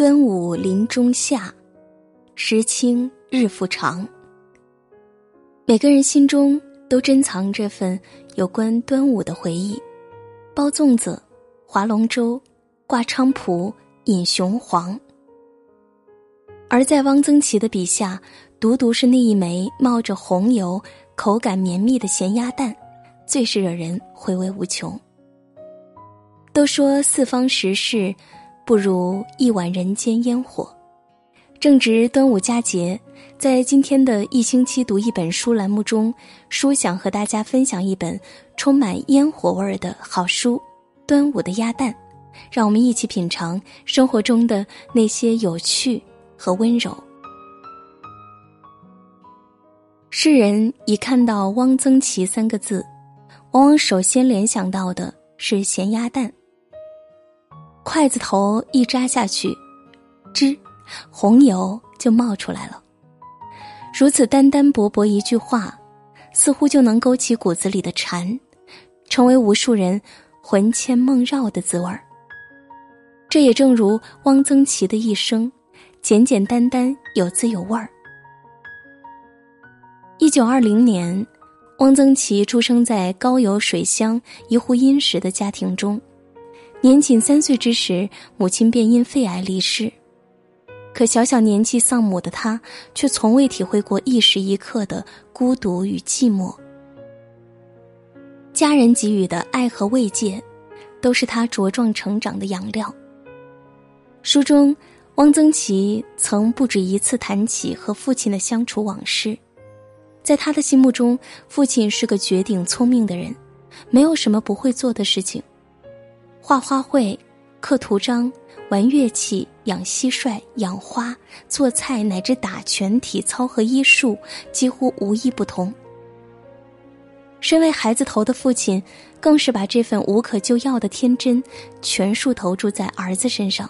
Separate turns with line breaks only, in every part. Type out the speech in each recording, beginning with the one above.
端午临中夏，时清日复长。每个人心中都珍藏这份有关端午的回忆，包粽子、划龙舟、挂菖蒲、饮雄黄。而在汪曾祺的笔下，独独是那一枚冒着红油、口感绵密的咸鸭蛋，最是惹人回味无穷。都说四方食事，不如一碗人间烟火。正值端午佳节，在今天的一星期读一本书栏目中，书想和大家分享一本充满烟火味儿的好书《端午的鸭蛋》，让我们一起品尝生活中的那些有趣和温柔。世人一看到汪曾祺三个字，往往首先联想到的是咸鸭蛋。筷子头一扎下去，吱，红油就冒出来了。如此单单薄薄一句话，似乎就能勾起骨子里的馋，成为无数人魂牵梦绕的滋味儿。这也正如汪曾祺的一生，简简单单，有滋有味儿。一九二零年，汪曾祺出生在高邮水乡一户殷实的家庭中。年仅三岁之时，母亲便因肺癌离世。可小小年纪丧母的他，却从未体会过一时一刻的孤独与寂寞。家人给予的爱和慰藉，都是他茁壮成长的养料。书中，汪曾祺曾不止一次谈起和父亲的相处往事。在他的心目中，父亲是个绝顶聪明的人，没有什么不会做的事情。画花卉、刻图章、玩乐器、养蟋蟀、养花、做菜，乃至打拳、体操和医术，几乎无一不通。身为孩子头的父亲，更是把这份无可救药的天真，全数投注在儿子身上。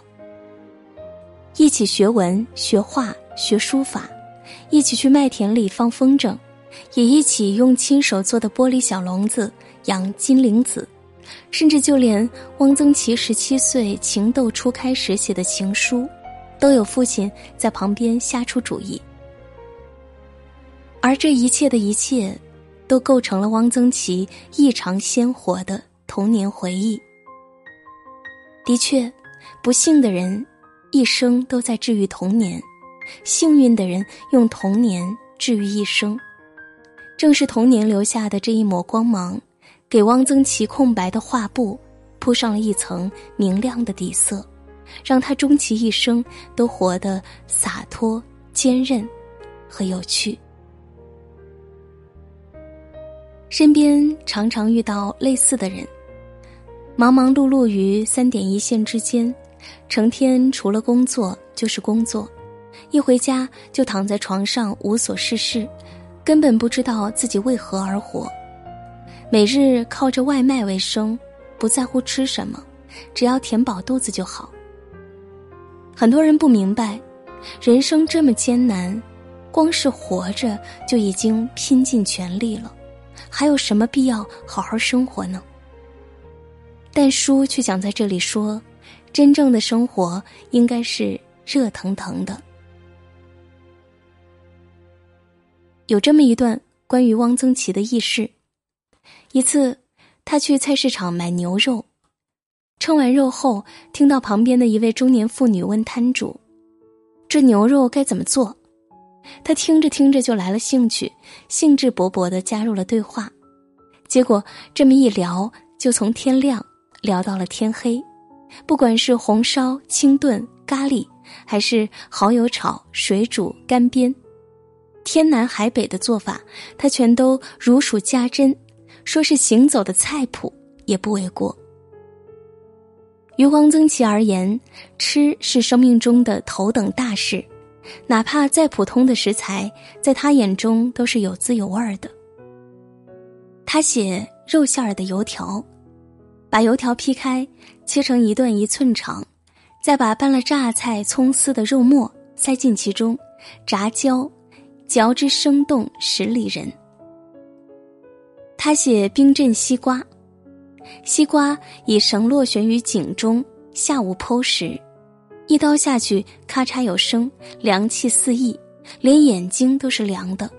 一起学文、学画、学书法，一起去麦田里放风筝，也一起用亲手做的玻璃小笼子养金铃子。甚至就连汪曾祺十七岁情窦初开时写的情书，都有父亲在旁边瞎出主意。而这一切的一切，都构成了汪曾祺异常鲜活的童年回忆。的确，不幸的人一生都在治愈童年，幸运的人用童年治愈一生。正是童年留下的这一抹光芒。给汪曾祺空白的画布铺上了一层明亮的底色，让他终其一生都活得洒脱、坚韧和有趣。身边常常遇到类似的人，忙忙碌碌于三点一线之间，成天除了工作就是工作，一回家就躺在床上无所事事，根本不知道自己为何而活。每日靠着外卖为生，不在乎吃什么，只要填饱肚子就好。很多人不明白，人生这么艰难，光是活着就已经拼尽全力了，还有什么必要好好生活呢？但书却想在这里说，真正的生活应该是热腾腾的。有这么一段关于汪曾祺的轶事。一次，他去菜市场买牛肉，称完肉后，听到旁边的一位中年妇女问摊主：“这牛肉该怎么做？”他听着听着就来了兴趣，兴致勃勃的加入了对话。结果这么一聊，就从天亮聊到了天黑。不管是红烧、清炖、咖喱，还是蚝油炒、水煮、干煸，天南海北的做法，他全都如数家珍。说是行走的菜谱也不为过。于汪曾祺而言，吃是生命中的头等大事，哪怕再普通的食材，在他眼中都是有滋有味的。他写肉馅儿的油条，把油条劈开，切成一段一寸长，再把拌了榨菜、葱丝的肉末塞进其中，炸焦，嚼之生动，十里人。他写冰镇西瓜，西瓜以绳络悬于井中，下午剖食，一刀下去，咔嚓有声，凉气四溢，连眼睛都是凉的。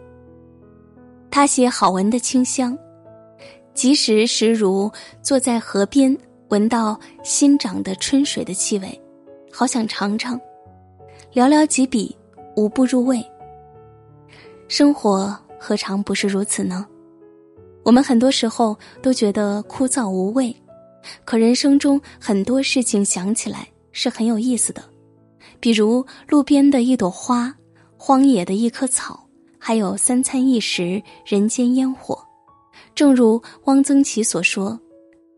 他写好闻的清香，即使时如坐在河边，闻到新长的春水的气味，好想尝尝。寥寥几笔，无不入味。生活何尝不是如此呢？我们很多时候都觉得枯燥无味，可人生中很多事情想起来是很有意思的，比如路边的一朵花，荒野的一棵草，还有三餐一食，人间烟火。正如汪曾祺所说：“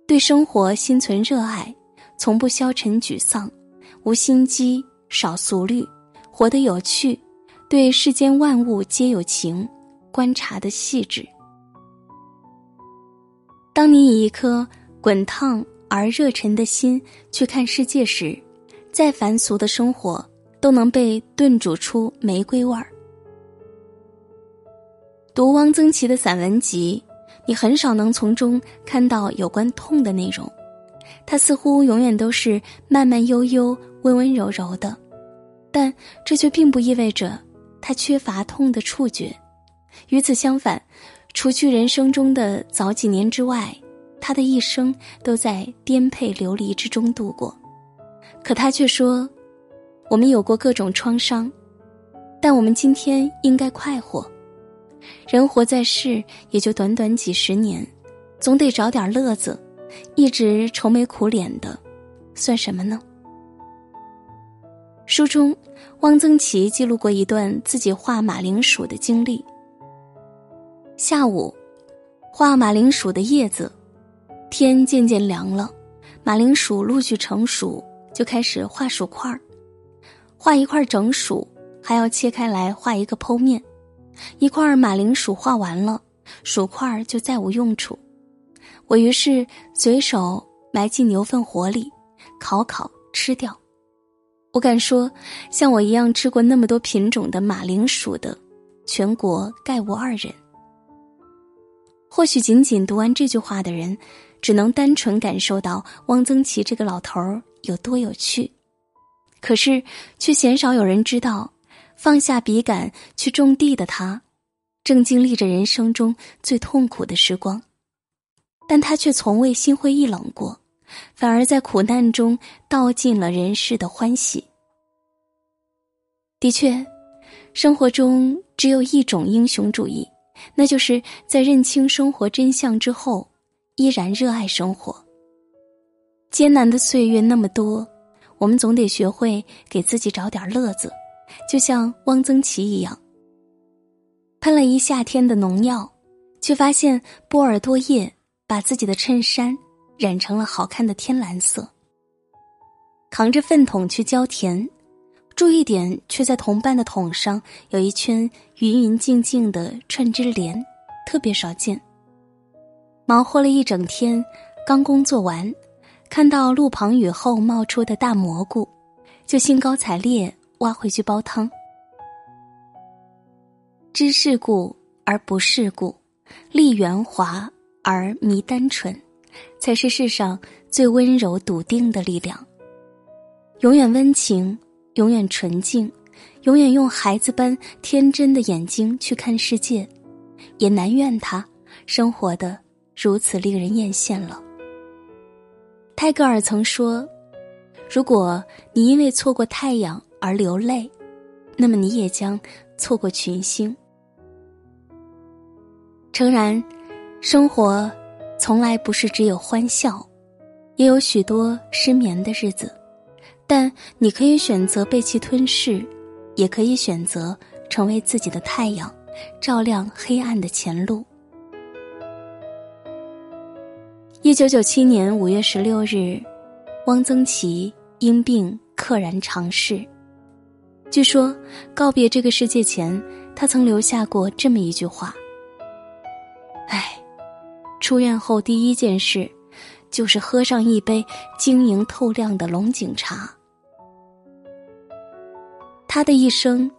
对生活心存热爱，从不消沉沮丧，无心机，少俗虑，活得有趣，对世间万物皆有情，观察的细致。”当你以一颗滚烫而热忱的心去看世界时，再凡俗的生活都能被炖煮出玫瑰味儿。读汪曾祺的散文集，你很少能从中看到有关痛的内容，他似乎永远都是慢慢悠悠、温温柔柔的，但这却并不意味着他缺乏痛的触觉。与此相反。除去人生中的早几年之外，他的一生都在颠沛流离之中度过。可他却说：“我们有过各种创伤，但我们今天应该快活。人活在世也就短短几十年，总得找点乐子。一直愁眉苦脸的，算什么呢？”书中，汪曾祺记录过一段自己画马铃薯的经历。下午，画马铃薯的叶子，天渐渐凉了，马铃薯陆续成熟，就开始画薯块儿。画一块整薯，还要切开来画一个剖面。一块马铃薯画完了，薯块就再无用处。我于是随手埋进牛粪火里，烤烤吃掉。我敢说，像我一样吃过那么多品种的马铃薯的，全国概无二人。或许仅仅读完这句话的人，只能单纯感受到汪曾祺这个老头儿有多有趣，可是却鲜少有人知道，放下笔杆去种地的他，正经历着人生中最痛苦的时光，但他却从未心灰意冷过，反而在苦难中道尽了人世的欢喜。的确，生活中只有一种英雄主义。那就是在认清生活真相之后，依然热爱生活。艰难的岁月那么多，我们总得学会给自己找点乐子，就像汪曾祺一样，喷了一夏天的农药，却发现波尔多液把自己的衬衫染成了好看的天蓝色。扛着粪桶去浇田。注意点，却在同伴的桶上有一圈匀匀净净的串枝莲，特别少见。忙活了一整天，刚工作完，看到路旁雨后冒出的大蘑菇，就兴高采烈挖回去煲汤。知世故而不世故，立圆滑而迷单纯，才是世上最温柔笃定的力量。永远温情。永远纯净，永远用孩子般天真的眼睛去看世界，也难怨他生活的如此令人艳羡了。泰戈尔曾说：“如果你因为错过太阳而流泪，那么你也将错过群星。”诚然，生活从来不是只有欢笑，也有许多失眠的日子。但你可以选择被其吞噬，也可以选择成为自己的太阳，照亮黑暗的前路。一九九七年五月十六日，汪曾祺因病溘然长逝。据说告别这个世界前，他曾留下过这么一句话：“唉，出院后第一件事。”就是喝上一杯晶莹透亮的龙井茶。他的一生，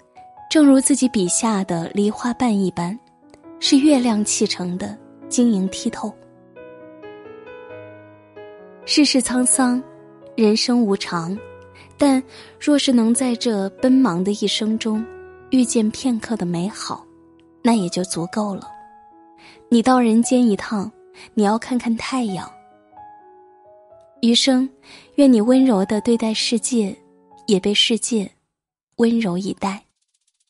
正如自己笔下的梨花瓣一般，是月亮砌成的，晶莹剔透。世事沧桑，人生无常，但若是能在这奔忙的一生中遇见片刻的美好，那也就足够了。你到人间一趟，你要看看太阳。余生，愿你温柔地对待世界，也被世界温柔以待。